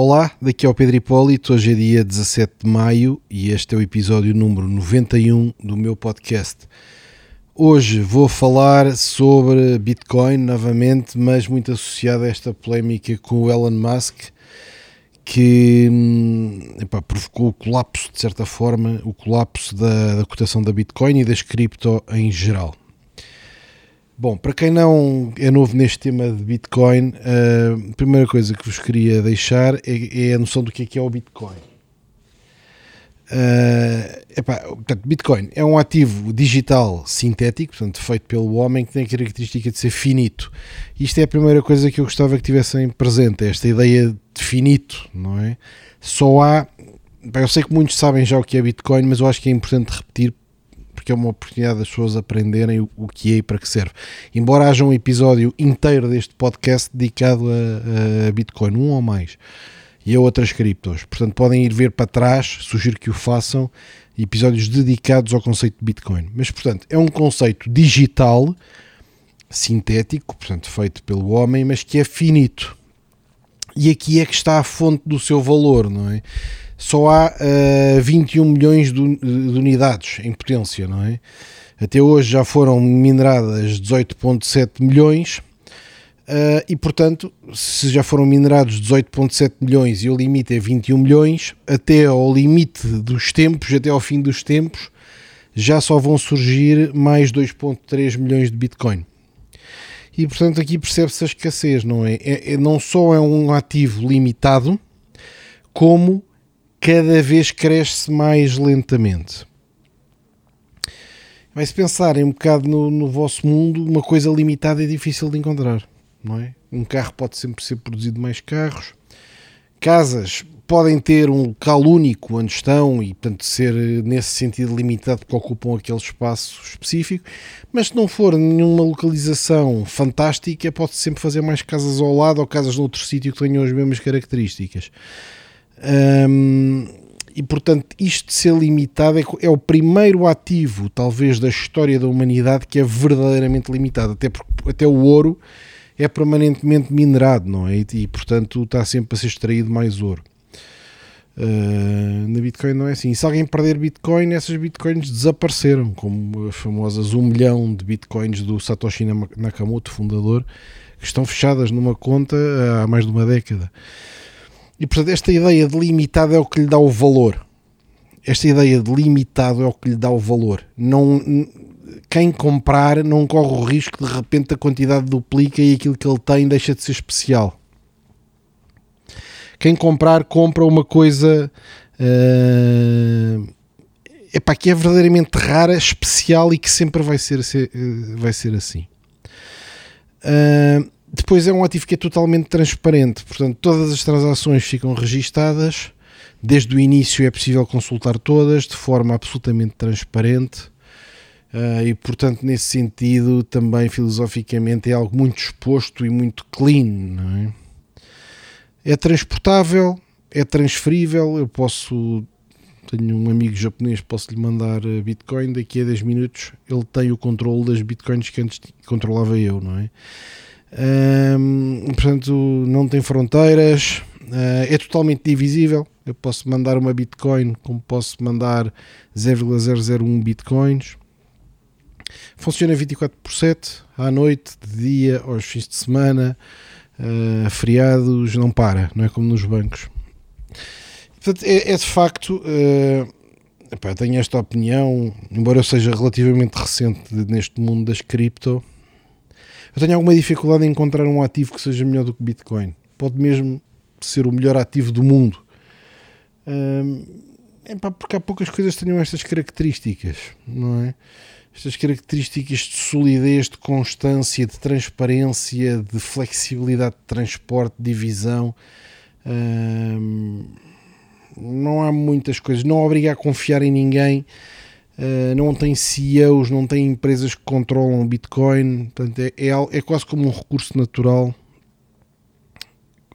Olá, daqui é o Pedro Hipólito, hoje é dia 17 de maio e este é o episódio número 91 do meu podcast. Hoje vou falar sobre Bitcoin novamente, mas muito associado a esta polémica com o Elon Musk, que hum, epá, provocou o colapso, de certa forma, o colapso da, da cotação da Bitcoin e das cripto em geral. Bom, para quem não é novo neste tema de Bitcoin, a primeira coisa que vos queria deixar é, é a noção do que é, que é o Bitcoin. Uh, epá, portanto, Bitcoin é um ativo digital sintético, portanto, feito pelo homem, que tem a característica de ser finito. Isto é a primeira coisa que eu gostava que tivessem presente, esta ideia de finito, não é? Só há. Eu sei que muitos sabem já o que é Bitcoin, mas eu acho que é importante repetir porque é uma oportunidade das pessoas aprenderem o, o que é e para que serve. Embora haja um episódio inteiro deste podcast dedicado a, a Bitcoin, um ou mais, e a outras criptos. Portanto, podem ir ver para trás, sugiro que o façam, episódios dedicados ao conceito de Bitcoin. Mas, portanto, é um conceito digital, sintético, portanto, feito pelo homem, mas que é finito. E aqui é que está a fonte do seu valor, não é? Só há uh, 21 milhões de, de, unidades em potência, não é? Até hoje já foram mineradas 18,7 milhões uh, e, portanto, se já foram minerados 18,7 milhões e o limite é 21 milhões, até ao limite dos tempos, até ao fim dos tempos, já só vão surgir mais 2,3 milhões de Bitcoin. E, portanto, aqui percebe-se a escassez, não é? é? é? Não só é um ativo limitado, como cada vez cresce mais lentamente. Mas se pensarem um bocado no, no, vosso mundo, uma coisa limitada é difícil de encontrar, não é? Um carro pode sempre ser produzido mais carros. Casas podem ter um local único onde estão e, portanto, ser nesse sentido limitado porque ocupam aquele espaço específico. Mas se não for nenhuma localização fantástica, pode sempre fazer mais casas ao lado ou casas noutro sítio que tenham as mesmas características. Um, e portanto, isto de ser limitado é, é, o primeiro ativo, talvez, da história da humanidade que é verdadeiramente limitado, até porque até o ouro é permanentemente minerado, não é? E, e portanto está sempre a ser extraído mais ouro. Uh, na Bitcoin não é assim. E se alguém perder Bitcoin, essas Bitcoins desapareceram, como as famosas 1 milhão de Bitcoins do Satoshi Nakamoto, fundador, que estão fechadas numa conta há mais de uma década. E portanto, esta ideia de limitado é o que lhe dá o valor. Esta ideia de limitado é o que lhe dá o valor. Não, quem comprar não corre o risco de, repente a quantidade duplica e aquilo que ele tem deixa de ser especial. Quem comprar, compra uma coisa uh, epá, que é verdadeiramente rara, especial e que sempre vai ser, vai ser assim. Uh, depois é um ativo que é totalmente transparente, portanto, todas as transações ficam registadas, desde o início é possível consultar todas de forma absolutamente transparente. Uh, e portanto, nesse sentido, também filosoficamente é algo muito exposto e muito clean. É? é? transportável, é transferível. Eu posso, tenho um amigo japonês, posso lhe mandar Bitcoin. Daqui a 10 minutos ele tem o controle das Bitcoins que antes controlava eu, não é? Um, portanto, não tem fronteiras, uh, é totalmente divisível. Eu posso mandar uma Bitcoin, como posso mandar 0,001 Bitcoins. Funciona 24 por 7, à noite, de dia, aos fins de semana, uh, feriados, não para, não é como nos bancos. Portanto, é, é de facto. Uh, epá, tenho esta opinião, embora eu seja relativamente recente neste mundo das cripto eu tenho alguma dificuldade em encontrar um ativo que seja melhor do que Bitcoin. Pode mesmo ser o melhor ativo do mundo. É porque há poucas coisas que tenham estas características, não é? Estas características de solidez, de constância, de transparência, de flexibilidade de transporte, de divisão. Hum, não há muitas coisas. Não obriga a confiar em ninguém Uh, não tem CEOs, não tem empresas que controlam Bitcoin, portanto é, é, é, quase como um recurso natural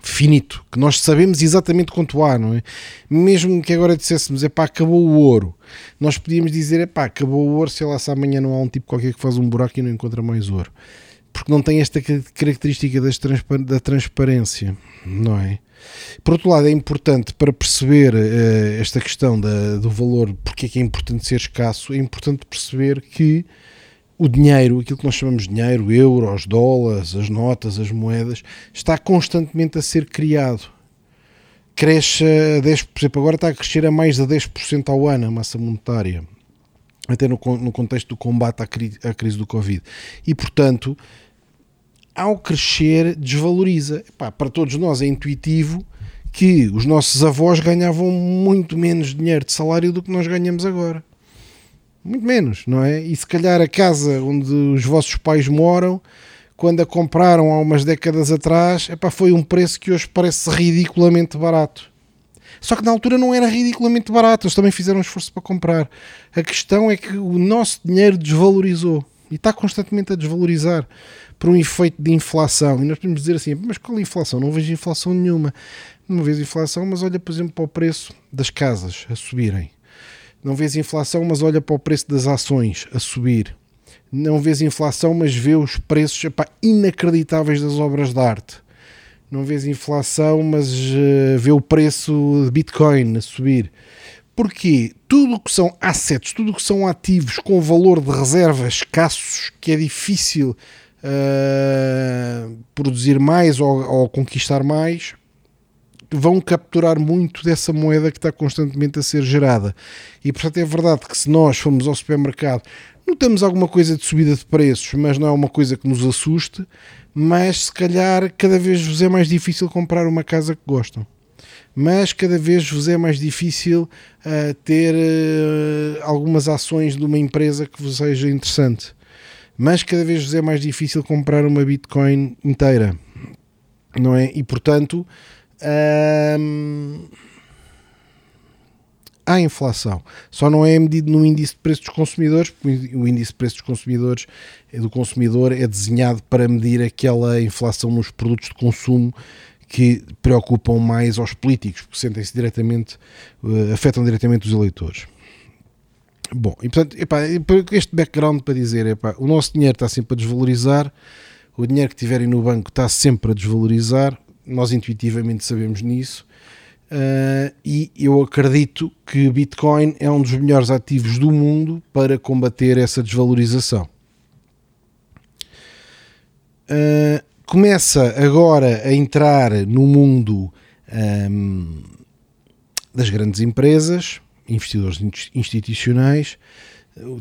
finito, que nós sabemos exatamente quanto há, não é? Mesmo que agora disséssemos, é pá, acabou o ouro, nós podíamos dizer, é pá, acabou o ouro, sei lá se amanhã não há um tipo qualquer que faz um buraco e não encontra mais ouro. Porque não tem esta característica da transparência, não é? Por outro lado, é importante para perceber uh, esta questão da, do valor, porque é que é importante ser escasso, é importante perceber que o dinheiro, aquilo que nós chamamos de dinheiro, euros, dólares, as notas, as moedas, está constantemente a ser criado. Cresce a 10%, por exemplo, agora está a crescer a mais de 10% ao ano a massa monetária, até no, no contexto do combate à, cri, à crise do Covid. E, portanto, ao crescer, desvaloriza. Epá, para todos nós é intuitivo que os nossos avós ganhavam muito menos dinheiro de salário do que nós ganhamos agora. Muito menos, não é? E se calhar a casa onde os vossos pais moram, quando a compraram há umas décadas atrás, epá, foi um preço que hoje parece ridiculamente barato. Só que na altura não era ridiculamente barato, eles também fizeram um esforço para comprar. A questão é que o nosso dinheiro desvalorizou e está constantemente a desvalorizar por um efeito de inflação. E nós podemos dizer assim, mas qual é a inflação? Não vejo inflação nenhuma. Não vejo inflação, mas olha, por exemplo, para o preço das casas a subirem. Não vês inflação, mas olha para o preço das ações a subir. Não vês inflação, mas vê os preços epá, inacreditáveis das obras de arte. Não vês inflação, mas uh, vê o preço de Bitcoin a subir. Porque tudo o que são assets, tudo o que são ativos com valor de reserva escassos, que é difícil uh, produzir mais ou, ou, conquistar mais, vão capturar muito dessa moeda que está constantemente a ser gerada. E portanto é verdade que se nós formos ao supermercado, notamos alguma coisa de subida de preços, mas não é uma coisa que nos assuste, mas se calhar cada vez vos é mais difícil comprar uma casa que gostam. Mas cada vez vos é mais difícil uh, ter uh, algumas ações de uma empresa que vos seja interessante mas cada vez é mais difícil comprar uma Bitcoin inteira, não é? E portanto hum, há inflação. Só não é medido no índice de preços dos consumidores, porque o índice de preços dos consumidores é do consumidor é desenhado para medir aquela inflação nos produtos de consumo que preocupam mais aos políticos, porque sentem-se diretamente, uh, afetam diretamente os eleitores. Bom, e portanto, epá, este background para dizer, epá, o nosso dinheiro está sempre a desvalorizar, o dinheiro que tiverem no banco está sempre a desvalorizar, nós intuitivamente sabemos nisso, uh, e eu acredito que Bitcoin é um dos melhores ativos do mundo para combater essa desvalorização. Uh, começa agora a entrar no mundo um, das grandes empresas, investidores institucionais.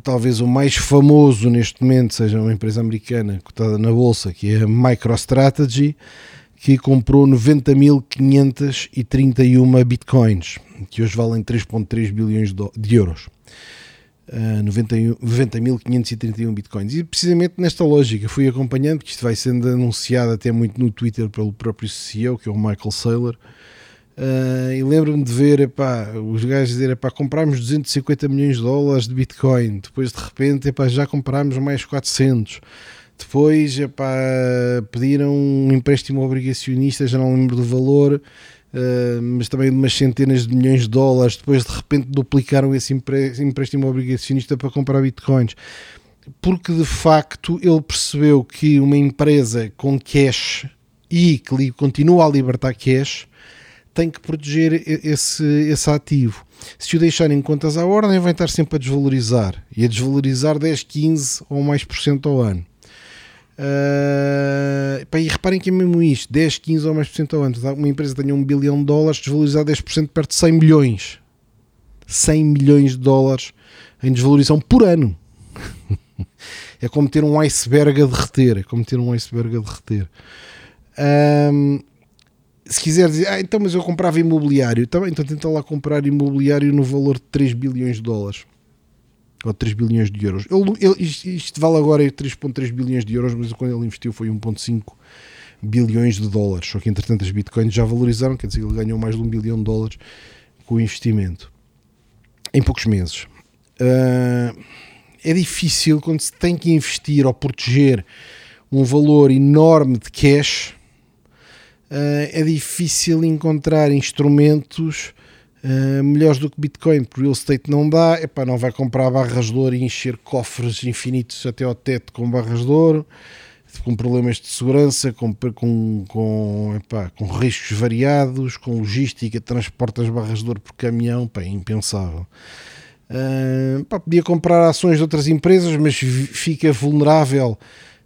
Talvez o mais famoso neste momento seja uma empresa americana cotada na bolsa, que é a MicroStrategy, que comprou 90.531 bitcoins, que hoje valem 3,3 bilhões de euros. Uh, 90.531 bitcoins. E precisamente nesta lógica fui acompanhando, que isto vai sendo anunciado até muito no Twitter pelo próprio CEO, que é o Michael Saylor, Uh, e lembro-me de ver epá, os gajos dizer epá, comprámos 250 milhões de dólares de Bitcoin, depois de repente epá, já comprámos mais 400. Depois epá, pediram um empréstimo obrigacionista, já não lembro do valor, uh, mas também de umas centenas de milhões de dólares. Depois de repente duplicaram esse empréstimo obrigacionista para comprar Bitcoins. Porque de facto ele percebeu que uma empresa com cash e que continua a libertar cash tem que proteger esse, esse ativo. Se o deixarem em contas à ordem, vai estar sempre a desvalorizar e a desvalorizar 10, 15 ou mais por cento ao ano. Uh, e reparem que é mesmo isto: 10, 15 ou mais por cento ao ano. Uma empresa tenha um bilhão de dólares, desvalorizar 10% perto de 100 milhões. 100 milhões de dólares em desvalorização por ano. é como ter um iceberg a derreter. É como ter um iceberg a derreter. Um, se quiser dizer, ah, então, mas eu comprava imobiliário, então, então tenta lá comprar imobiliário no valor de 3 bilhões de dólares ou 3 bilhões de euros. Ele, ele, isto, isto, vale agora 3,3 bilhões de euros, mas quando ele investiu foi 1,5 bilhões de dólares. Só que entretanto as bitcoins já valorizaram, quer dizer, ele ganhou mais de um bilhão de dólares com o investimento em poucos meses. Uh, é difícil quando se tem que investir ou proteger um valor enorme de cash é difícil encontrar instrumentos uh, melhores do que Bitcoin. Por real estate não dá, epá, não vai comprar barras de ouro e encher cofres infinitos até ao teto com barras de ouro. com problemas de segurança, com, com, com, epá, com riscos variados, com logística, transporte das barras de ouro por caminhão, pá, é impensável. Uh, podia comprar ações de outras empresas, mas fica vulnerável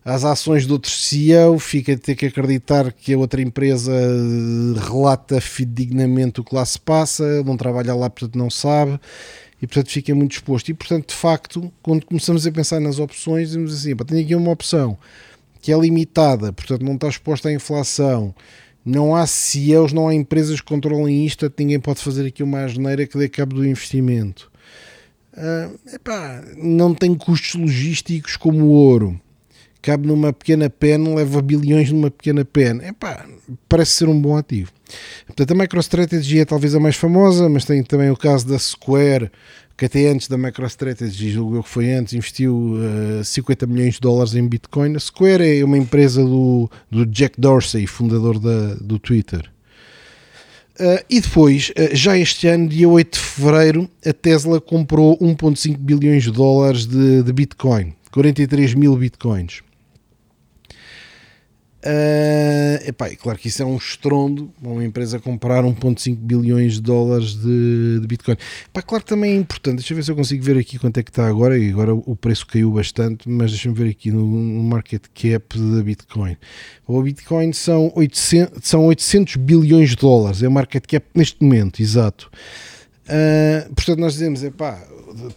às ações de outro CEO, fica a ter que acreditar que a outra empresa relata fidedignamente o que lá se passa, não trabalha lá, portanto não sabe, e portanto fica muito exposto. E portanto, de facto, quando começamos a pensar nas opções, dizemos assim: tenho aqui uma opção que é limitada, portanto não está exposta à inflação. Não há CEOs, não há empresas que controlem isto, ninguém pode fazer aqui uma asneira que dê cabo do investimento. Uh, epá, não tem custos logísticos como o ouro cabe numa pequena pen, leva bilhões numa pequena pen. Epá, parece ser um bom ativo. Portanto, a MicroStrategy é talvez a mais famosa, mas tem também o caso da Square, que até antes da MicroStrategy, julgo que foi antes, investiu uh, eh, 50 milhões de dólares em Bitcoin. A Square é uma empresa do, do Jack Dorsey, fundador da, do Twitter. Uh, e depois, uh, já este ano, dia 8 de fevereiro, a Tesla comprou 1,5 bilhões de dólares de, de Bitcoin, 43 mil Bitcoins. Uh, epá, claro que isso é um estrondo, uma empresa comprar 1.5 bilhões de dólares de, de Bitcoin. Epá, claro que também é importante, deixa eu ver se eu consigo ver aqui quanto é que está agora, e agora o preço caiu bastante, mas deixa-me ver aqui no, no, market cap da Bitcoin. O Bitcoin são 800, são 800 bilhões de dólares, é o market cap neste momento, exato. Uh, portanto, nós dizemos, epá,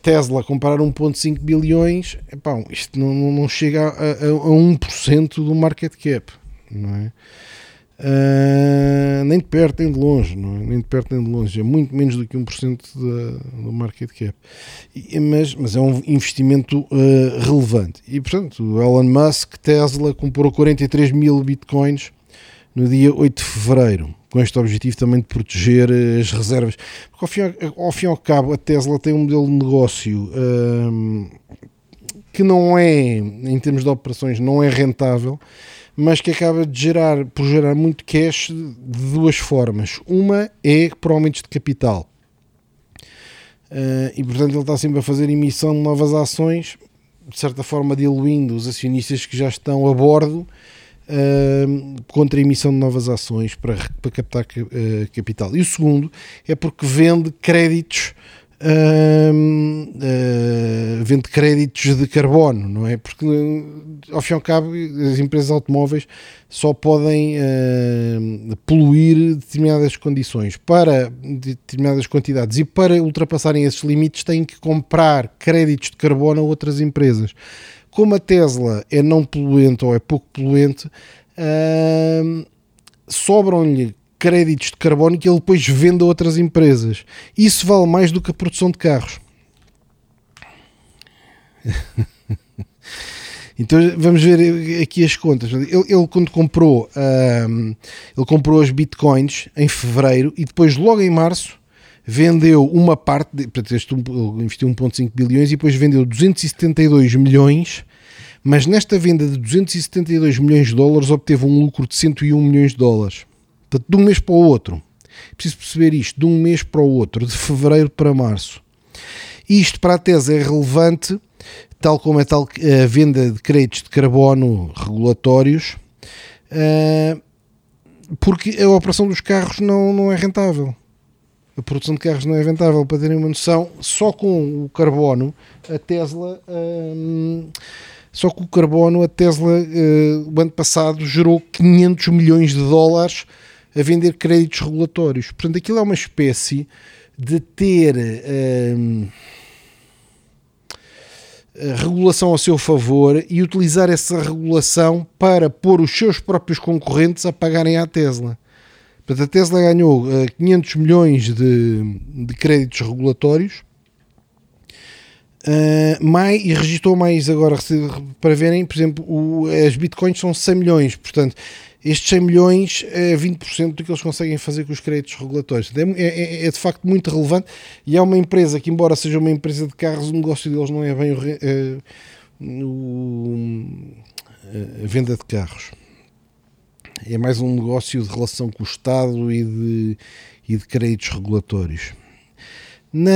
Tesla comprar 1.5 bilhões, epá, isto não, não chega a, a, a 1% do market cap não é? Uh, nem de perto nem de longe, não é? nem de perto nem de longe, é muito menos do que 1% da, do market cap, e, mas, mas é um investimento uh, relevante. E portanto, o Elon Musk, Tesla, comprou 43 mil bitcoins no dia 8 de fevereiro, com este objetivo também de proteger as reservas. Porque ao fim, ao, fim e ao cabo, a Tesla tem um modelo de negócio uh, que não é, em termos de operações, não é rentável mas que acaba de gerar, por gerar muito cash de duas formas. Uma é por aumentos de capital. Uh, e portanto ele está sempre a fazer emissão de novas ações, de certa forma diluindo os acionistas que já estão a bordo uh, contra a emissão de novas ações para, para captar uh, capital. E o segundo é porque vende créditos uh, uh, vende créditos de carbono, não é? Porque, ao fim e ao cabo, as empresas automóveis só podem uh, poluir determinadas condições para determinadas quantidades e para ultrapassarem esses limites têm que comprar créditos de carbono a outras empresas. Como a Tesla é não poluente ou é pouco poluente, uh, sobram-lhe créditos de carbono que ele depois vende a outras empresas. Isso vale mais do que a produção de carros. então vamos ver aqui as contas. Ele, ele quando comprou, um, ele comprou as bitcoins em fevereiro e depois logo em março vendeu uma parte, de, portanto, este, investiu 1.5 bilhões e depois vendeu 272 milhões, mas nesta venda de 272 milhões de dólares obteve um lucro de 101 milhões de dólares. Portanto, de um mês para o outro. Preciso perceber isto, de um mês para o outro, de fevereiro para março. Isto para a tese é relevante, tal como é tal a venda de créditos de carbono regulatórios, eh, porque a operação dos carros não, não é rentável. A produção de carros não é rentável. Para terem uma noção, só com o carbono, a Tesla. Hum, só com o carbono, a Tesla, uh, o ano passado, gerou 500 milhões de dólares a vender créditos regulatórios. Portanto, aquilo é uma espécie de ter hum, regulação ao seu favor e utilizar essa regulação para pôr os seus próprios concorrentes a pagarem à Tesla. Portanto, a Tesla ganhou uh, 500 milhões de, de créditos regulatórios uh, mais, e registrou mais agora para verem, por exemplo, o, as bitcoins são 100 milhões. Portanto, estes 100 milhões é 20% do que eles conseguem fazer com os créditos regulatórios. É, é, é, de facto muito relevante e é uma empresa que, embora seja uma empresa de carros, o negócio deles não é bem o, é, o, a venda de carros. É mais um negócio de relação com o Estado e de, e de créditos regulatórios. Na,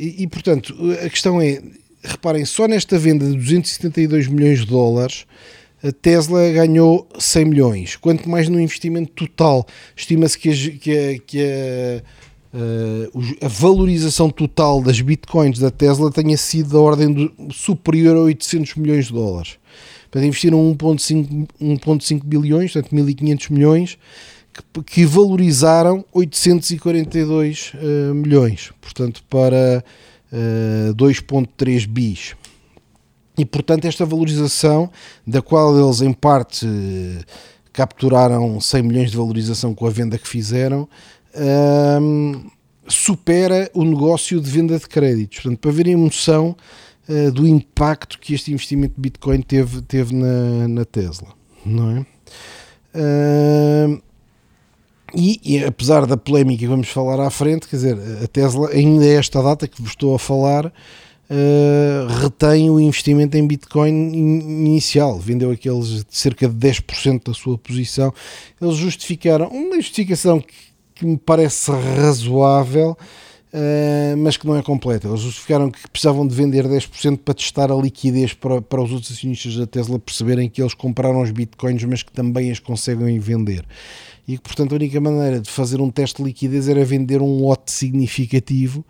E, e, portanto, a questão é, reparem, só nesta venda de 272 milhões de dólares, a Tesla ganhou 100 milhões. Quanto mais no investimento total, estima-se que, a, que, a, que a, a, valorização total das bitcoins da Tesla tenha sido da ordem do, superior a 800 milhões de dólares. Portanto, investiram 1,5 bilhões, portanto 1.500 milhões, que, que valorizaram 842 uh, milhões, portanto, para uh, eh, 2,3 bis. E, portanto, esta valorização, da qual eles em parte capturaram 100 milhões de valorização com a venda que fizeram, um, supera o negócio de venda de créditos. Portanto, para verem a noção uh, do impacto que este investimento de Bitcoin teve, teve na, na Tesla, não é? Uh, e, e, apesar da polémica que vamos falar à frente, quer dizer, a Tesla, ainda é esta data que vos estou a falar, uh, retém o investimento em Bitcoin inicial, vendeu aqueles de cerca de 10% da sua posição. Eles justificaram, uma justificação que, que me parece razoável, Uh, mas que não é completa. Eles justificaram que precisavam de vender 10% para testar a liquidez para, para os outros acionistas da Tesla perceberem que eles compraram os bitcoins, mas que também as conseguem vender. E que, portanto, a única maneira de fazer um teste de liquidez era vender um lote significativo,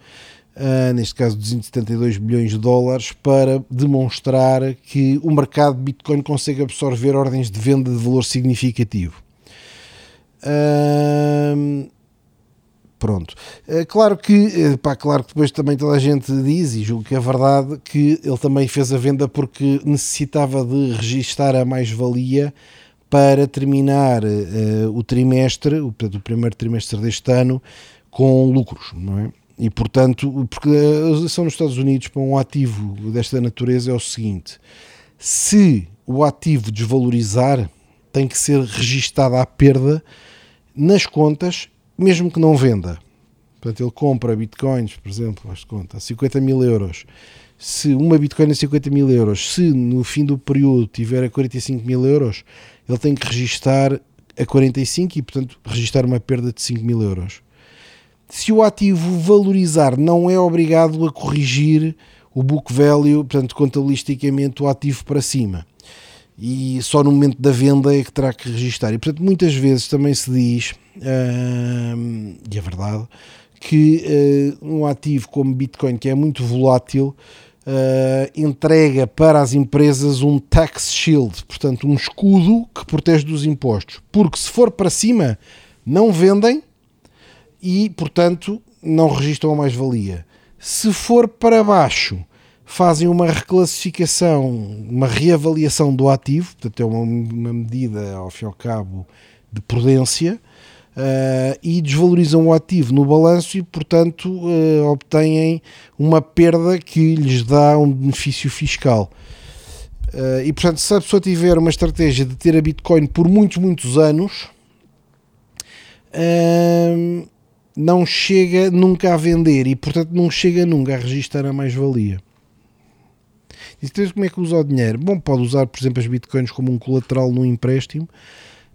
uh, neste caso 272 bilhões de dólares, para demonstrar que o mercado de bitcoin consegue absorver ordens de venda de valor significativo. Uh, Pronto. É claro que, eh, pá, claro que depois também toda a gente diz, e julgo que é verdade, que ele também fez a venda porque necessitava de registar a mais-valia para terminar uh, o trimestre, o, o primeiro trimestre deste ano, com lucros, não é? E portanto, porque a legislação nos Estados Unidos para um ativo desta natureza é o seguinte: se o ativo desvalorizar, tem que ser registada a perda nas contas mesmo que não venda, portanto, ele compra bitcoins, por exemplo, faz conta, a 50 mil euros. Se uma bitcoin a 50 mil euros, se no fim do período tiver a 45 mil euros, ele tem que registar a 45 e, portanto, registar uma perda de 5 mil euros. Se o ativo valorizar, não é obrigado a corrigir o book value, portanto, contabilisticamente, o ativo para cima. E só no momento da venda é que terá que registar. E, portanto, muitas vezes também se diz e é verdade, que uh, um ativo como Bitcoin, que é muito volátil, uh, entrega para as empresas um tax shield, portanto, um escudo que protege dos impostos. Porque se for para cima, não vendem e, portanto, não registram a mais-valia. Se for para baixo, fazem uma reclassificação, uma reavaliação do ativo, portanto, é uma, uma medida, ao fim e ao cabo, de prudência uh, e desvalorizam o ativo no balanço e, portanto, uh, obtêm uma perda que lhes dá um benefício fiscal. Uh, e, portanto, se a pessoa tiver uma estratégia de ter a Bitcoin por muitos, muitos anos, não chega nunca a vender e, portanto, não chega nunca a registrar a mais-valia. E como é que usa o dinheiro? Bom, pode usar, por exemplo, as bitcoins como um colateral num empréstimo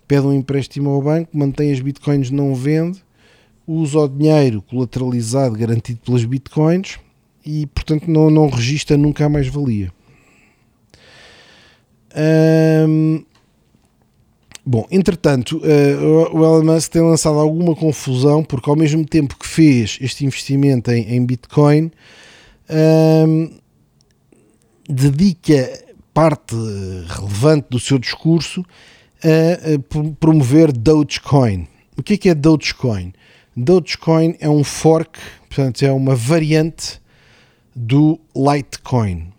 pede um empréstimo ao banco, mantém as bitcoins, não vende, usa o dinheiro colateralizado, garantido pelas bitcoins e, portanto, não, não registra nunca a mais-valia. bom, entretanto, uh, o Elon Musk tem lançado alguma confusão porque, ao mesmo tempo que fez este investimento em, em Bitcoin, dedica parte relevante do seu discurso a, promover Dogecoin. O que é, que é Dogecoin? Dogecoin é um fork, portanto, é uma variante do Litecoin.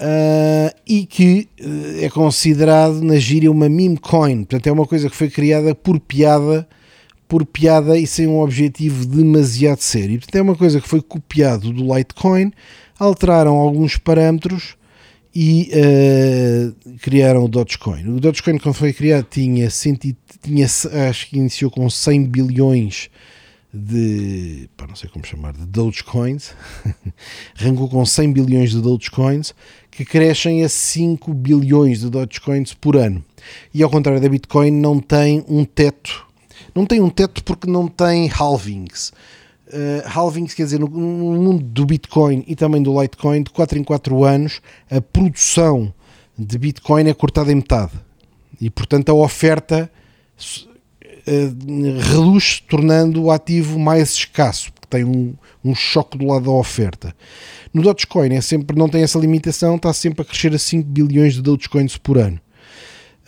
Uh, e que uh, é considerado na gíria uma meme coin, portanto é uma coisa que foi criada por piada, por piada e sem um objetivo demasiado sério. Portanto é uma coisa que foi copiado do Litecoin, alteraram alguns parâmetros e uh, criaram o Dogecoin. O Dogecoin, quando foi criado, tinha, centi, tinha acho que iniciou com 100 bilhões de, pá, não sei como chamar, de Dogecoins, arrancou com 100 bilhões de Dogecoins, que crescem a 5 bilhões de Dogecoins por ano. E ao contrário da Bitcoin, não tem um teto. Não tem um teto porque não tem halvings. Uh, halvings, quer dizer, no, no, mundo do Bitcoin e também do Litecoin, de 4 em 4 anos, a produção de Bitcoin é cortada em metade. E, portanto, a oferta uh, reduz, tornando o ativo mais escasso, porque tem um, um choque do lado da oferta. No Dogecoin é sempre, não tem essa limitação, está sempre a crescer a 5 bilhões de Dogecoins por ano.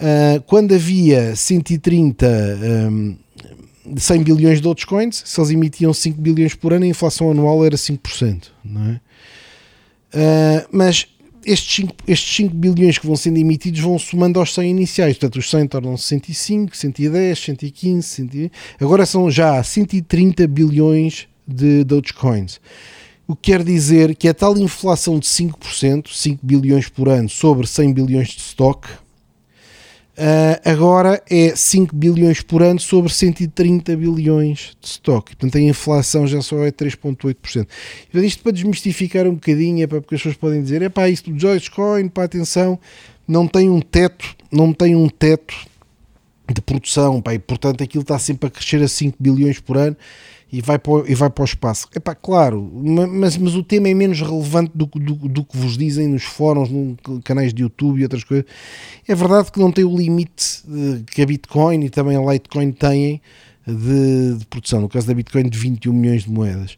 Uh, quando havia 130 um, 100 bilhões de Dogecoins, se eles emitiam 5 bilhões por ano, a inflação anual era 5%. Não é? Uh, mas estes 5, estes 5 bilhões que vão sendo emitidos vão somando aos 100 iniciais. Portanto, os 100 tornam-se 105, 110, 115, 120. agora são já 130 bilhões de Dogecoins. O que quer dizer que a tal inflação de 5%, 5 bilhões por ano sobre 100 bilhões de stock, Uh, agora é 5 bilhões por ano sobre 130 bilhões de stock. Portanto, a inflação já só é 3,8%. Isto para desmistificar um bocadinho, é para porque as pessoas podem dizer: é pá, isto do Dogecoin, para atenção, não tem um teto, não tem um teto de produção, pá, e portanto aquilo está sempre a crescer a 5 bilhões por ano e vai para o, e vai para o espaço. É pá, claro, mas, mas o tema é menos relevante do, do, do que vos dizem nos fóruns, nos canais de YouTube e outras coisas. É verdade que não tem o limite que a Bitcoin e também a Litecoin têm de, de produção, no caso da Bitcoin de 21 milhões de moedas.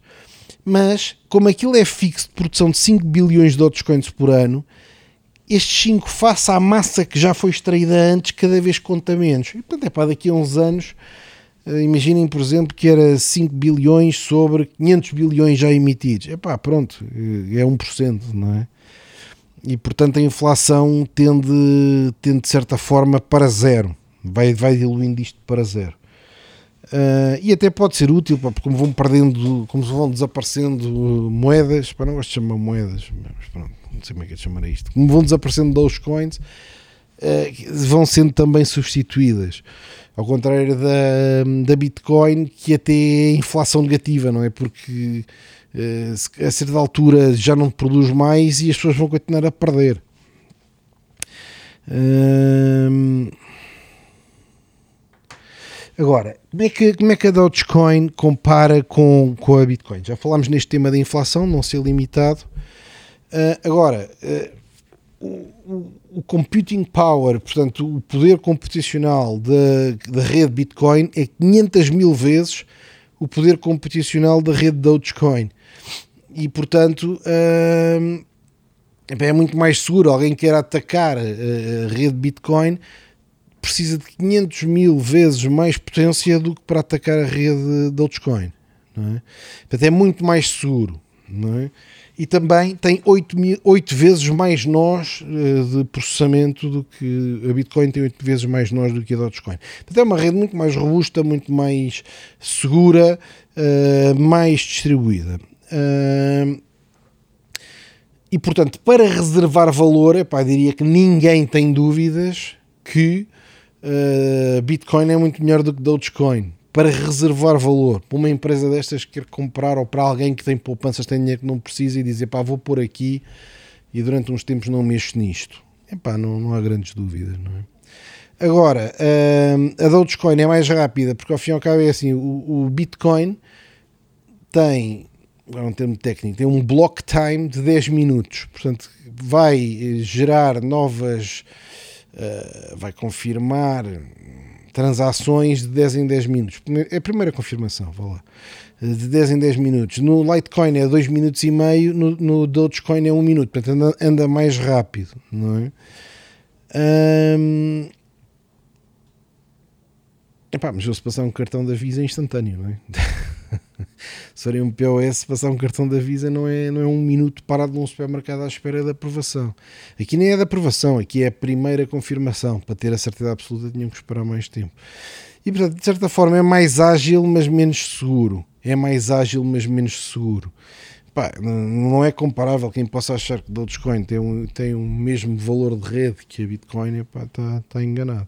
Mas, como aquilo é fixo de produção de 5 bilhões de outros coins por ano, estes 5 face à massa que já foi extraída antes, cada vez conta menos. E portanto é para daqui a uns anos eh, imaginem, por exemplo, que era 5 bilhões sobre 500 bilhões já emitidos. Epá, pronto, eh, é 1%, não é? E portanto a inflação tende, tende de certa forma para zero, vai, vai diluindo isto para zero. Uh, e até pode ser útil, porque como vão perdendo, como vão desaparecendo moedas, para não gosto de chamar moedas, mas pronto, não sei como é que é de chamar isto, como vão desaparecendo those coins, uh, vão sendo também substituídas. Ao contrário da, da Bitcoin, que até é inflação negativa, não é? Porque uh, a certa altura já não produz mais e as pessoas vão continuar a perder. Uh, agora, como é, que, como é que a Dogecoin compara com, com a Bitcoin? Já falámos neste tema da inflação, não ser limitado. Uh, agora, o, o, computing power, portanto, o poder computacional da, da rede Bitcoin é 500 mil vezes o poder computacional da rede Dogecoin. E, portanto, hum, é muito mais seguro. Alguém quer atacar a, a rede Bitcoin precisa de 500 mil vezes mais potência do que para atacar a rede Dogecoin. Não é? Portanto, é muito mais seguro. Não é? E também tem 8, mil, 8 vezes mais nós uh, de processamento do que a Bitcoin tem 8 vezes mais nós do que a Dogecoin. Portanto, é uma rede muito mais robusta, muito mais segura, uh, mais distribuída. E portanto, para reservar valor, epá, diria que ninguém tem dúvidas que Bitcoin é muito melhor do que Dogecoin para reservar valor para uma empresa destas que quer comprar ou para alguém que tem poupanças, tem dinheiro que não precisa e dizer pá, vou pôr aqui e durante uns tempos não mexo nisto. Epá, não, não há grandes dúvidas, não é? Agora, hum, a Dogecoin é mais rápida porque ao fim e ao cabo é assim, o, o Bitcoin tem, é um termo técnico, tem um block time de 10 minutos, portanto vai gerar novas, uh, vai confirmar transações de 10 em 10 minutos. É a primeira confirmação, vá lá. De 10 em 10 minutos. No Litecoin é 2 minutos e meio, no, no Dogecoin é 1 minuto. Portanto, anda, anda mais rápido, não é? Um... Epá, mas eu se passar um cartão da Visa é instantâneo, não é? se forem um POS, passar um cartão da Visa não é, não é um minuto parado num supermercado à espera da aprovação. Aqui nem é da aprovação, aqui é a primeira confirmação. Para ter a certeza absoluta, tinham que esperar mais tempo. E portanto, de certa forma, é mais ágil, mas menos seguro. É mais ágil, mas menos seguro. Pá, não é comparável. Quem possa achar que Dogecoin tem um, tem o um mesmo valor de rede que a Bitcoin, está tá enganado.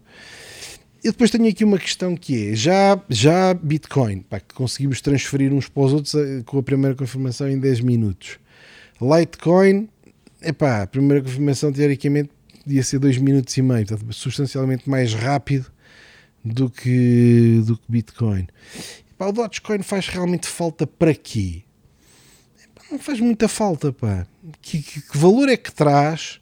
E depois tenho aqui uma questão que é, já, já Bitcoin, pá, que conseguimos transferir uns para os outros eh, com a primeira confirmação em 10 minutos. Litecoin, epá, a primeira confirmação teoricamente ia ser 2 minutos e meio, portanto, substancialmente mais rápido do que, do que Bitcoin. Pá, o Dogecoin faz realmente falta para quê? Não faz muita falta, pá. Que, que, que valor é que traz?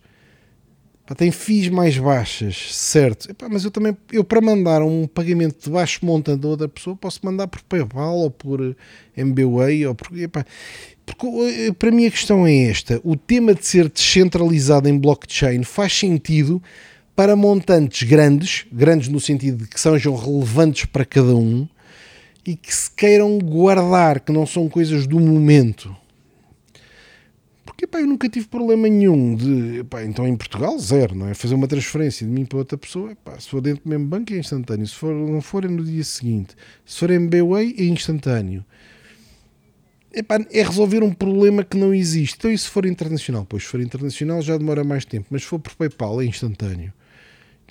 Pá, tem FIIs mais baixas, certo? Epá, mas eu também, eu para mandar um pagamento de baixo montante a outra pessoa, posso mandar por PayPal ou por MBWay ou por. Epá, porque eh, para mim a questão é esta: o tema de ser descentralizado em blockchain faz sentido para montantes grandes, grandes no sentido de que sejam relevantes para cada um e que se queiram guardar, que não são coisas do momento. Porque pá, eu nunca tive problema nenhum de. Pá, então em Portugal, zero, não é? Fazer uma transferência de mim para outra pessoa, pá, se for dentro do mesmo banco é instantâneo, se for, não for é no dia seguinte, se for MBWay é instantâneo. Epá, é resolver um problema que não existe. Então, e se for internacional? Pois, se for internacional já demora mais tempo, mas se for por PayPal é instantâneo.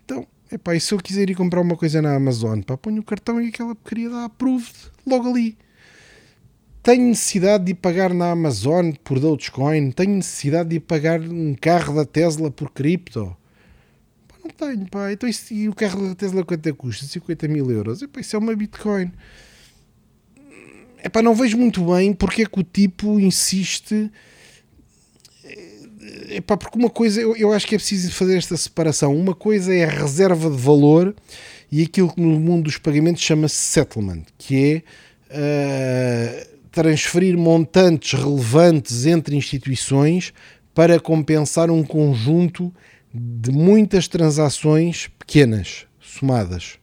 Então, epá, e se eu quiser ir comprar uma coisa na Amazon, pá, ponho o cartão e aquela porcaria dá approved logo ali. Tenho necessidade de ir pagar na Amazon por Dogecoin? Tenho necessidade de ir pagar um carro da Tesla por cripto? Pá, não tenho, pá. Então, e o carro da Tesla quanto é que custa? 50 mil euros. Epá, isso é uma Bitcoin. Epá, não vejo muito bem porque é que o tipo insiste. Epá, porque uma coisa, eu, eu acho que é preciso fazer esta separação. Uma coisa é a reserva de valor e aquilo que no mundo dos pagamentos chama-se settlement, que é. Uh, transferir montantes relevantes entre instituições para compensar um conjunto de muitas transações pequenas, somadas.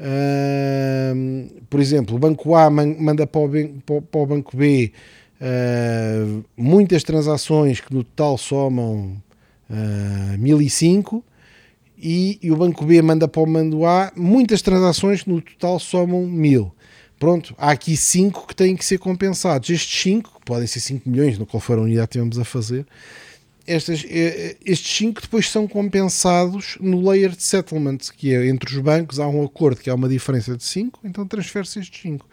Uh, por exemplo, o banco A manda para o, banco B uh, muitas transações que no total somam uh, 1005 e, e o banco B manda para o mando A muitas transações que no total somam 1000. Pronto, há aqui 5 que têm que ser compensados. Estes 5, que podem ser 5 milhões, no qual for a unidade que tivemos a fazer, estas, eh, estes 5 depois são compensados no layer de settlement, que é entre os bancos, há um acordo que há uma diferença de 5, então transfere-se estes 5.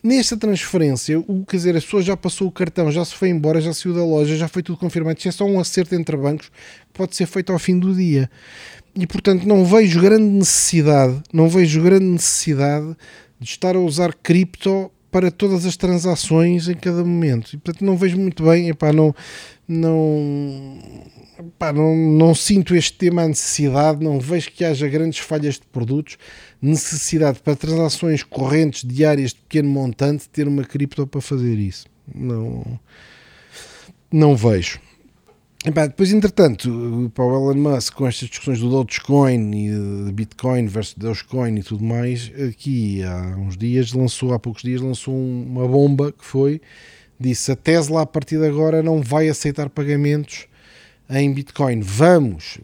Nesta transferência, o, quer dizer, a pessoa já passou o cartão, já se foi embora, já saiu da loja, já foi tudo confirmado. Isto é só um acerto entre bancos que pode ser feito ao fim do dia. E portanto, não vejo grande necessidade, não vejo grande necessidade de estar a usar cripto para todas as transações em cada momento. E portanto não vejo muito bem, epá, não, não, epá, não, não sinto este tema a necessidade, não vejo que haja grandes falhas de produtos, necessidade para transações correntes diárias de pequeno montante ter uma cripto para fazer isso. Não, não vejo. Epá, depois, entretanto, para o Elon Musk, com estas discussões do Dogecoin e de Bitcoin versus Dogecoin e tudo mais, aqui há uns dias lançou, há poucos dias, lançou uma bomba que foi, disse a Tesla a partir de agora não vai aceitar pagamentos em Bitcoin. Vamos,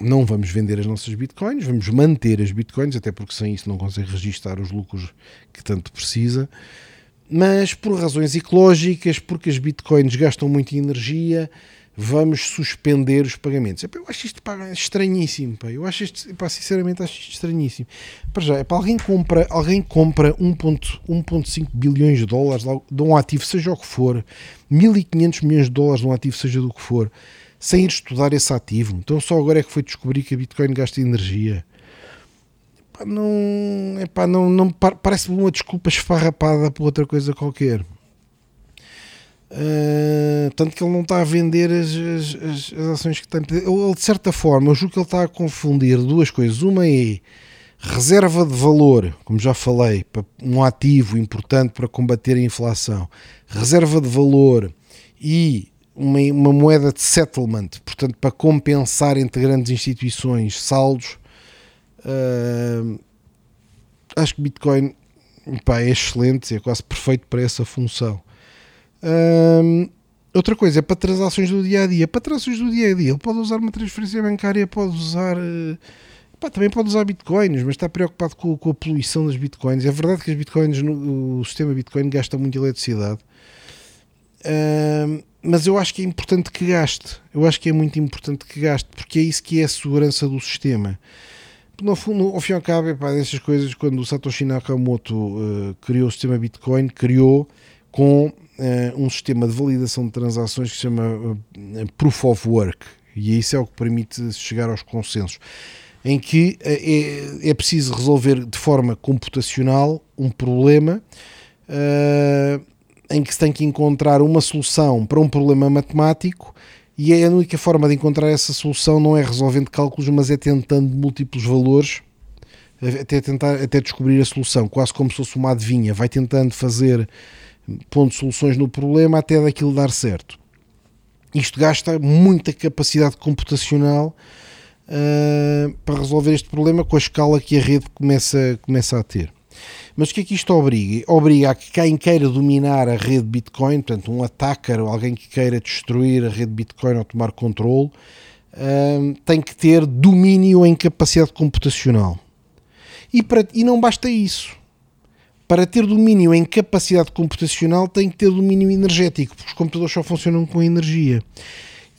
não vamos vender as nossas Bitcoins, vamos manter as Bitcoins, até porque sem isso não consegue registrar os lucros que tanto precisa, mas por razões ecológicas, porque as Bitcoins gastam muita energia, vamos suspender os pagamentos. Eu acho isto pá, estranhíssimo. Pá. Eu acho isto, pá, sinceramente, acho isto estranhíssimo. Para já, para alguém compra, alguém compra 1,5 bilhões de dólares de um ativo, seja o que for, 1.500 milhões de dólares de um ativo, seja do que for, sem ir estudar esse ativo. Então só agora é que foi descobrir que a Bitcoin gasta energia. Não, epá, não, não parece-me uma desculpa esfarrapada por outra coisa qualquer. Tanto que ele não está a vender as, as, as ações que tem. Ele, de certa forma, eu julgo que ele está a confundir duas coisas. Uma é reserva de valor, como já falei, um ativo importante para combater a inflação. Reserva de valor e uma, uma moeda de settlement, portanto, para compensar entre grandes instituições saldos. Uh, acho que Bitcoin pá, é excelente, é quase perfeito para essa função outra coisa é para transações do dia a dia. Para transações do dia a dia, ele pode usar uma transferência bancária, pode usar. Uh, pá, também pode usar bitcoins, mas está preocupado com, com, a poluição das bitcoins. É verdade que as bitcoins, o sistema bitcoin gasta muita eletricidade. Uh, mas eu acho que é importante que gaste. Eu acho que é muito importante que gaste, porque é isso que é a segurança do sistema. No fundo, ao fim e ao cabo, é pá, dessas coisas, quando o Satoshi Nakamoto uh, criou o sistema Bitcoin, criou com um sistema de validação de transações que se chama uh, Proof of Work, e isso é o que permite chegar aos consensos. em que é, é preciso resolver de forma computacional um problema uh, em que se tem que encontrar uma solução para um problema matemático e é a única forma de encontrar essa solução não é resolvendo cálculos, mas é tentando múltiplos valores até tentar até descobrir a solução, quase como se fosse uma adivinha, vai tentando fazer pondo soluções no problema até daquilo dar certo. Isto gasta muita capacidade computacional uh, para resolver este problema com a escala que a rede começa, começa a ter. Mas o que é que isto obriga? Obriga a que quem queira dominar a rede Bitcoin, portanto, um attacker ou alguém que queira destruir a rede Bitcoin ou tomar controle, uh, tem que ter domínio em capacidade computacional. E, para, e não basta isso. Para ter domínio em capacidade computacional, tem que ter domínio energético, porque os computadores só funcionam com energia.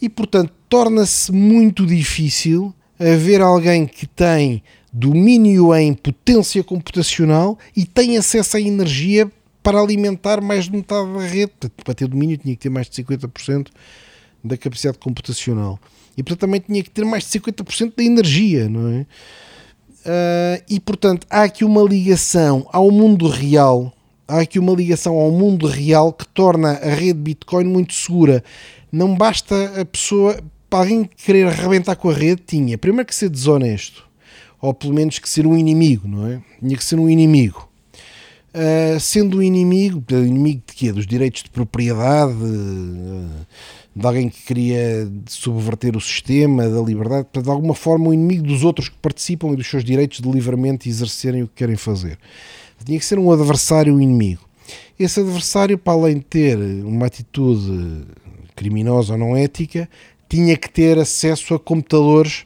E, portanto, torna-se muito difícil haver alguém que tem domínio em potência computacional e tem acesso à energia para alimentar mais de metade da rede. Para ter domínio tinha que ter mais de 50% da capacidade computacional. E portanto também tinha que ter mais de 50% da energia, não é? Uh, e portanto há aqui uma ligação ao mundo real, há aqui uma ligação ao mundo real que torna a rede Bitcoin muito segura. Não basta a pessoa, para alguém querer arrebentar com a rede, tinha primeiro que ser desonesto ou pelo menos que ser um inimigo, não é? Tinha que ser um inimigo. Uh, sendo um inimigo, inimigo de quê? Dos direitos de propriedade, uh, de alguém que queria subverter o sistema, da liberdade, de alguma forma um inimigo dos outros que participam e dos seus direitos de livremente exercerem o que querem fazer. Tinha que ser um adversário inimigo. Esse adversário, para além de ter uma atitude criminosa ou não ética, tinha que ter acesso a computadores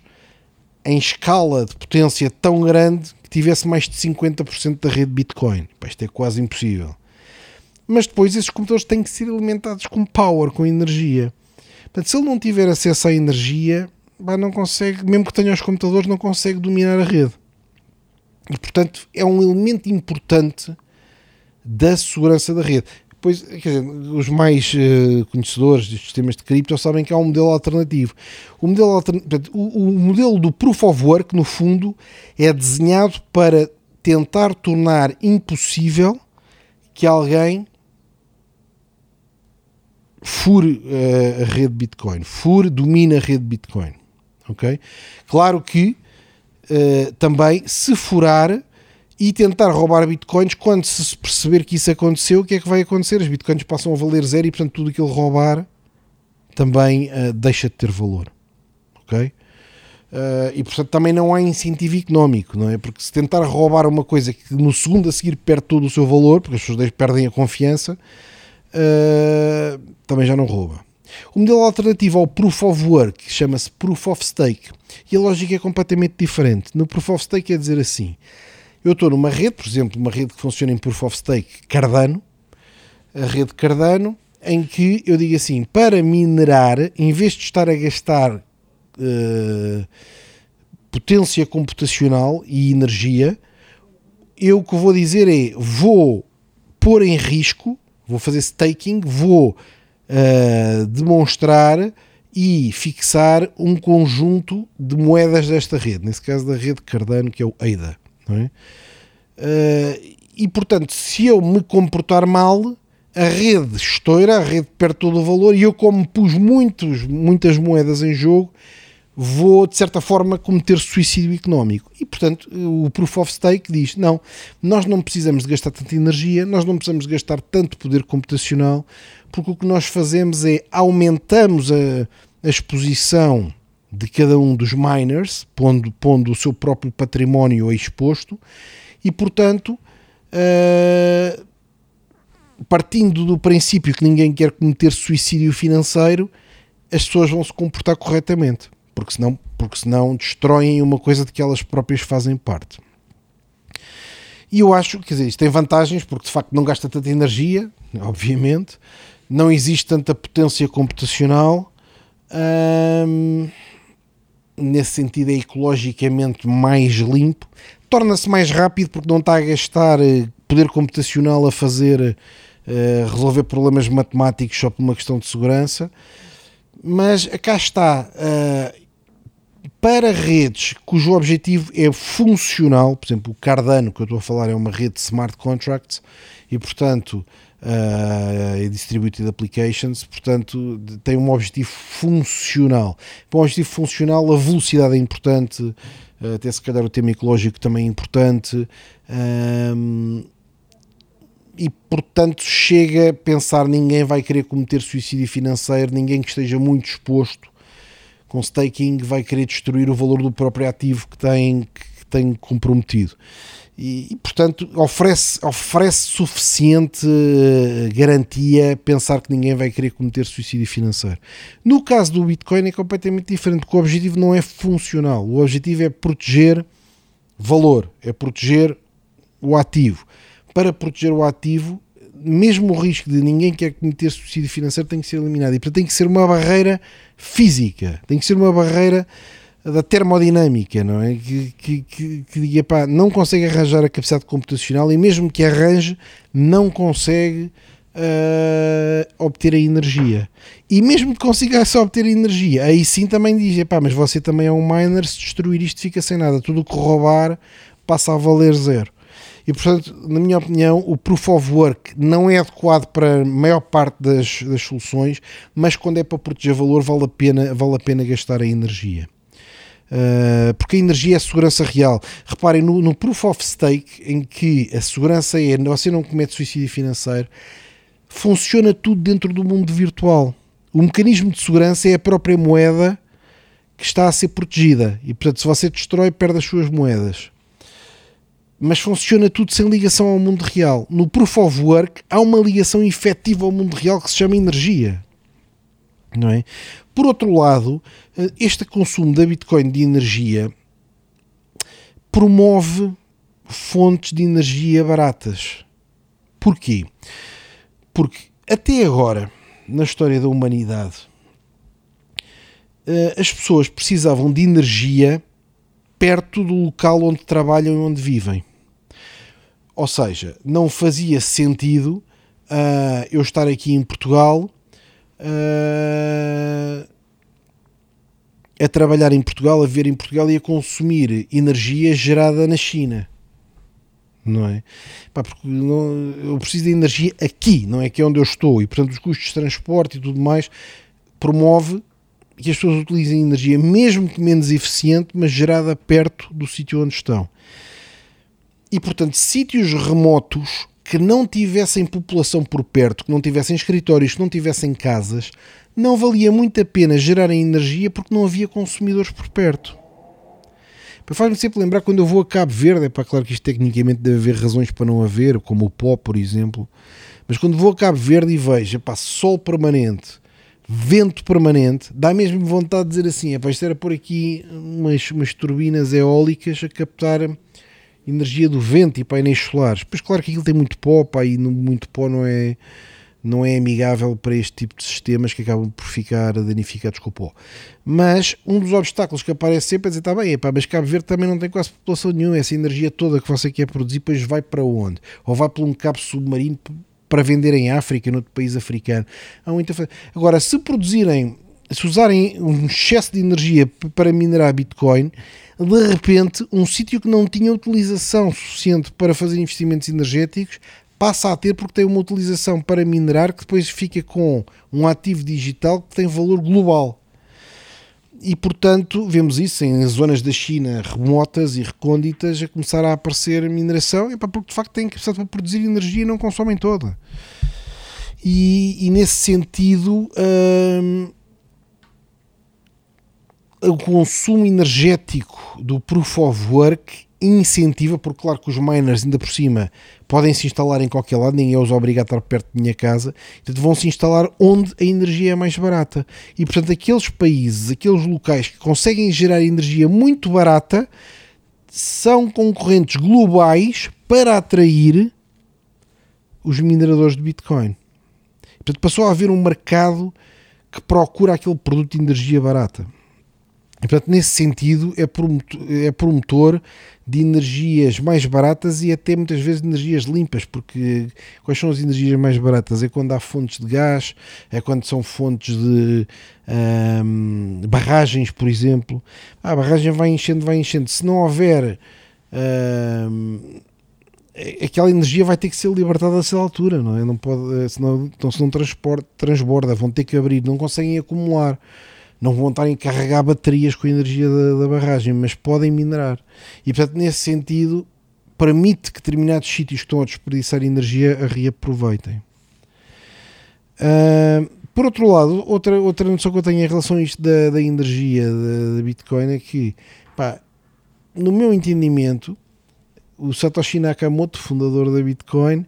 em escala de potência tão grande que tivesse mais de 50% da rede Bitcoin. Isto é quase impossível. Mas depois esses computadores têm que ser alimentados com power, com energia. Portanto, se ele não tiver acesso à energia, não consegue, mesmo que tenha os computadores, não consegue dominar a rede. E portanto é um elemento importante da segurança da rede. Pois, dizer, os mais uh, conhecedores dos sistemas de cripto sabem que há um modelo alternativo. O modelo, altern... o, o modelo do Proof of Work, no fundo, é desenhado para tentar tornar impossível que alguém fure uh, a rede Bitcoin, fure, domine a rede Bitcoin. Ok? Claro que uh, também, se furar, e tentar roubar bitcoins quando se perceber que isso aconteceu, o que é que vai acontecer? As bitcoins passam a valer zero e portanto tudo aquilo roubar também uh, deixa de ter valor. Ok? Uh, e portanto também não há incentivo económico, não é? Porque se tentar roubar uma coisa que no segundo a seguir perde todo o seu valor, porque as pessoas perdem a confiança, uh, também já não rouba. O modelo alternativo ao Proof of Work chama-se Proof of Stake e a lógica é completamente diferente. No Proof of Stake é dizer assim: eu estou numa rede, por exemplo, uma rede que funciona em Proof of Stake Cardano, a rede Cardano, em que eu digo assim, para minerar, em vez de estar a gastar uh, potência computacional e energia, eu o que vou dizer é, vou pôr em risco, vou fazer staking, vou uh, demonstrar e fixar um conjunto de moedas desta rede, nesse caso da rede Cardano, que é o ADA. É? Uh, e portanto, se eu me comportar mal, a rede estoura, a rede perde todo o valor e eu, como pus muitos, muitas moedas em jogo, vou de certa forma cometer suicídio económico. E portanto, o Proof of Stake diz: não, nós não precisamos de gastar tanta energia, nós não precisamos de gastar tanto poder computacional, porque o que nós fazemos é aumentamos a, a exposição de cada um dos miners, pondo, pondo o seu próprio património exposto, e portanto, uh, partindo do princípio que ninguém quer cometer suicídio financeiro, as pessoas vão se comportar corretamente, porque senão, porque senão destroem uma coisa de que elas próprias fazem parte. E eu acho, dizer, isto tem vantagens, porque de facto não gasta tanta energia, obviamente, não existe tanta potência computacional. Hum, nesse sentido, é ecologicamente mais limpo. Torna-se mais rápido porque não está a gastar eh, poder computacional a fazer uh, resolver problemas matemáticos só por uma questão de segurança. Mas cá está. Uh, para redes cujo objetivo é funcional, por exemplo, o Cardano que eu estou a falar é uma rede de smart contracts e, portanto, uh, é distributed applications, portanto, tem um objetivo funcional. Para um objetivo funcional, a velocidade é importante, uh, até se calhar o tema ecológico também é importante. Um, e portanto chega a pensar ninguém vai querer cometer suicídio financeiro, ninguém que esteja muito exposto com staking vai querer destruir o valor do próprio ativo que tem, que tem comprometido. E, e, portanto oferece, oferece suficiente eh, garantia pensar que ninguém vai querer cometer suicídio financeiro. No caso do Bitcoin é completamente diferente, porque o objetivo não é funcional, o objetivo é proteger valor, é proteger o ativo para proteger o ativo, mesmo o risco de ninguém quer cometer suicídio financeiro tem que ser eliminado. E portanto tem que ser uma barreira física, tem que ser uma barreira da termodinâmica, não é? Que, que, que, que diga, pá, não consegue arranjar a capacidade computacional e mesmo que arranje, não consegue uh, obter a energia. E mesmo que consiga só obter energia, aí sim também diz, pá, mas você também é um miner, se destruir isto fica sem nada, tudo o que roubar passa a valer zero. E, portanto, na minha opinião, o Proof of Work não é adequado para a maior parte das, das soluções, mas quando é para proteger valor, vale a pena, vale a pena gastar a energia. Uh, porque a energia é a segurança real. Reparem, no, no, Proof of Stake, em que a segurança é você não comete suicídio financeiro, funciona tudo dentro do mundo virtual. O mecanismo de segurança é a própria moeda que está a ser protegida. E, portanto, se você destrói, perde as suas moedas mas funciona tudo sem ligação ao mundo real. No Proof of Work há uma ligação efetiva ao mundo real que se chama energia. Não é? Por outro lado, eh, este consumo da Bitcoin de energia promove fontes de energia baratas. Porquê? Porque até agora, na história da humanidade, eh, as pessoas precisavam de energia perto do local onde trabalham e onde vivem. Ou seja, não fazia sentido uh, eu estar aqui em Portugal uh, a trabalhar em Portugal, a ver em Portugal e a consumir energia gerada na China. Não é? Pá, porque não, eu preciso de energia aqui, não é que é onde eu estou, e portanto os custos de transporte e tudo mais promove que as pessoas utilizem energia, mesmo que menos eficiente, mas gerada perto do sítio onde estão. E portanto, sítios remotos que não tivessem população por perto, que não tivessem escritórios, que não tivessem casas, não valia muito a pena gerarem energia porque não havia consumidores por perto. Faz-me sempre lembrar quando eu vou a Cabo Verde, é para claro que isto tecnicamente deve haver razões para não haver, como o pó, por exemplo, mas quando vou a Cabo Verde e vejo epá, sol permanente, vento permanente, dá mesmo vontade de dizer assim: é, isto era por aqui umas, umas turbinas eólicas a captar energia do vento e painéis solares. Pois claro que aquilo tem muito pó, pá, e muito pó não é, não é amigável para este tipo de sistemas que acabam por ficar danificados com o pó. Mas um dos obstáculos que aparece sempre é dizer, está bem, epá, mas Cabo Verde também não tem quase população nenhuma, essa energia toda que você quer produzir, depois vai para onde? Ou vai por um cabo submarino para vender em África, noutro país africano. Há muita... Agora, se produzirem, se usarem um excesso de energia para minerar Bitcoin, de repente, um sítio que não tinha utilização suficiente para fazer investimentos energéticos passa a ter porque tem uma utilização para minerar que depois fica com um ativo digital que tem valor global e portanto vemos isso em zonas da China remotas e recônditas a começar a aparecer mineração, é porque de facto têm capacidade para produzir energia e não consomem toda. E, e nesse sentido, hum, o consumo energético do Proof of Work incentiva, porque claro que os miners ainda por cima podem se instalar em qualquer lado, ninguém os obriga a estar perto da minha casa, portanto vão se instalar onde a energia é mais barata. E portanto aqueles países, aqueles locais que conseguem gerar energia muito barata são concorrentes globais para atrair os mineradores de Bitcoin. Portanto passou a haver um mercado que procura aquele produto de energia barata. E, portanto, nesse sentido, é promotor, é promotor de energias mais baratas e até muitas vezes de energias limpas, porque quais são as energias mais baratas? É quando há fontes de gás, é quando são fontes de hum, barragens, por exemplo. Ah, a barragem vai enchendo, vai enchendo. Se não houver. Hum, aquela energia vai ter que ser libertada a essa altura, não é? Não pode, senão, então, se não transborda, vão ter que abrir, não conseguem acumular não vão estar a carregar baterias com a energia da, da, barragem, mas podem minerar. E portanto, nesse sentido, permite que determinados sítios que estão a desperdiçar energia a reaproveitem. Uh, por outro lado, outra, outra noção que eu tenho em relação a isto da, da energia da, da Bitcoin é que, pá, no meu entendimento, o Satoshi Nakamoto, fundador da Bitcoin,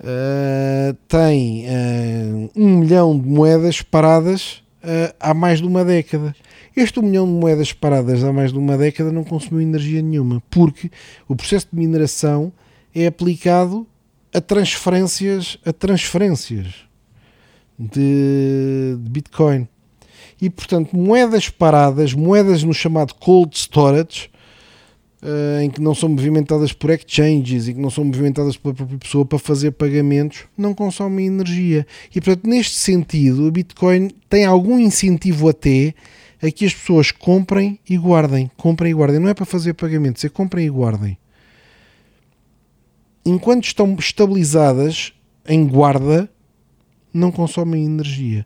uh, tem uh, um milhão de moedas paradas uh, há mais de uma década. Este 1 milhão de moedas paradas há mais de uma década não consumiu energia nenhuma, porque o processo de mineração é aplicado a transferências, a transferências de, de Bitcoin. E portanto, moedas paradas, moedas no chamado cold storage, uh, em que não são movimentadas por exchanges e que não são movimentadas pela própria pessoa para fazer pagamentos, não consomem energia. E portanto, neste sentido, o Bitcoin tem algum incentivo até a que as pessoas comprem e guardem. Comprem e guardem. Não é para fazer pagamentos, é comprem e guardem. Enquanto estão estabilizadas em guarda, não consomem energia.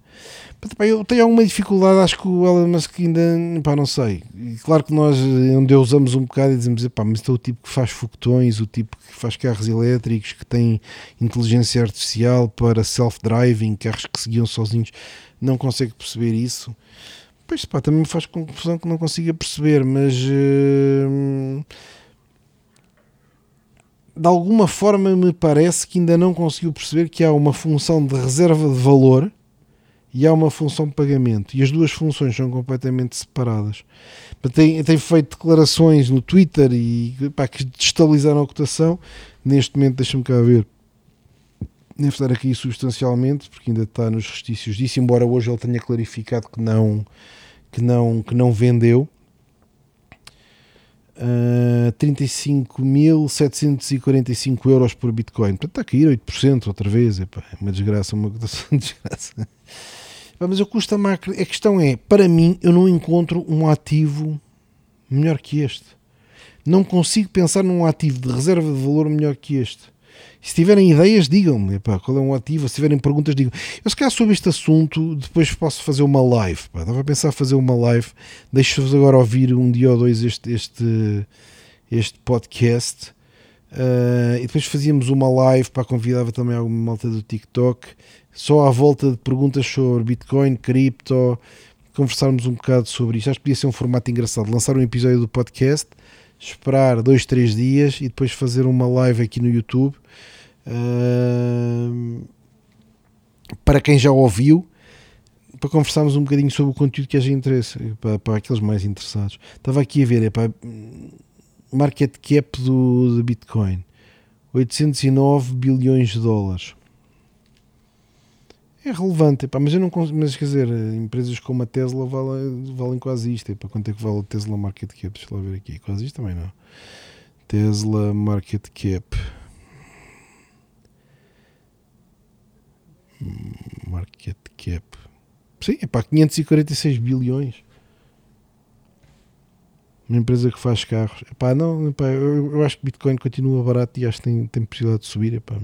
Eu tenho alguma dificuldade, acho que o Elon Musk ainda, pá, não sei. Claro que nós onde usamos um bocado e dizemos, pá, mas este é o tipo que faz foguetões, o tipo que faz carros elétricos, que tem inteligência artificial para self-driving, carros que se guiam sozinhos, não consegue perceber isso. Pois, pá, também me faz confusão que não consiga perceber, mas... Uh, de alguma forma me parece que ainda não conseguiu perceber que há uma função de reserva de valor e há uma função de pagamento. E as duas funções são completamente separadas. Tem, tem feito declarações no Twitter e pá, que destabilizaram a cotação. Neste momento, deixa-me cá ver. Deve estar aqui substancialmente, porque ainda está nos restícios disso, embora hoje ele tenha clarificado que não, que não, que não vendeu. Uh, 35.745 euros por Bitcoin. Portanto, está a cair 8% outra vez. Epá, é uma desgraça, uma desgraça. Mas eu custa mais. A questão é, para mim, eu não encontro um ativo melhor que este. Não consigo pensar num ativo de reserva de valor melhor que este. Se tiverem ideias, digam-me qual é um ativo. Se tiverem perguntas, digam. Eu, se calhar, sobre este assunto, depois posso fazer uma live. Pá. Estava a pensar fazer uma live. Deixo-vos agora ouvir um dia ou dois este, este, este podcast. Uh, e depois fazíamos uma live para convidava também alguma malta do TikTok, só à volta de perguntas sobre Bitcoin, cripto, conversarmos um bocado sobre isto. Acho que podia ser um formato engraçado. Lançar um episódio do podcast esperar dois, três dias e depois fazer uma live aqui no YouTube. Uh, para quem já ouviu, para conversarmos um bocadinho sobre o conteúdo que haja interesse, para, para aqueles mais interessados. Estava aqui a ver, é para market cap do, do Bitcoin, 809 bilhões de dólares é relevante, epá, mas eu não mas quer dizer, empresas como a Tesla valem, valem quase isto, epá, quanto é que vale a Tesla Market Cap? Deixa lá ver aqui, quase isto também não. Tesla Market Cap. Market Cap. Sim, é para 546 bilhões. Uma empresa que faz carros. Epá, não, epá, eu, eu, acho que Bitcoin continua barato e acho que tem, tem possibilidade de subir. Epá,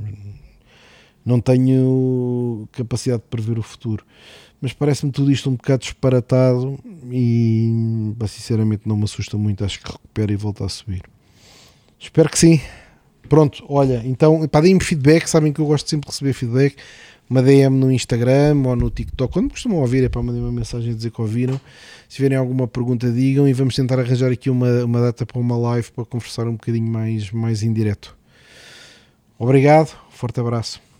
não tenho capacidade de prever o futuro. Mas parece-me tudo isto um bocado disparatado e sinceramente não me assusta muito. Acho que recupera e volta a subir. Espero que sim. Pronto, olha, então deem-me feedback. Sabem que eu gosto sempre de receber feedback. Uma DM no Instagram ou no TikTok. Quando costumam ouvir, é para mandar uma mensagem a dizer que ouviram. Se tiverem alguma pergunta, digam e vamos tentar arranjar aqui uma, uma data para uma live para conversar um bocadinho mais, mais em direto. Obrigado, forte abraço.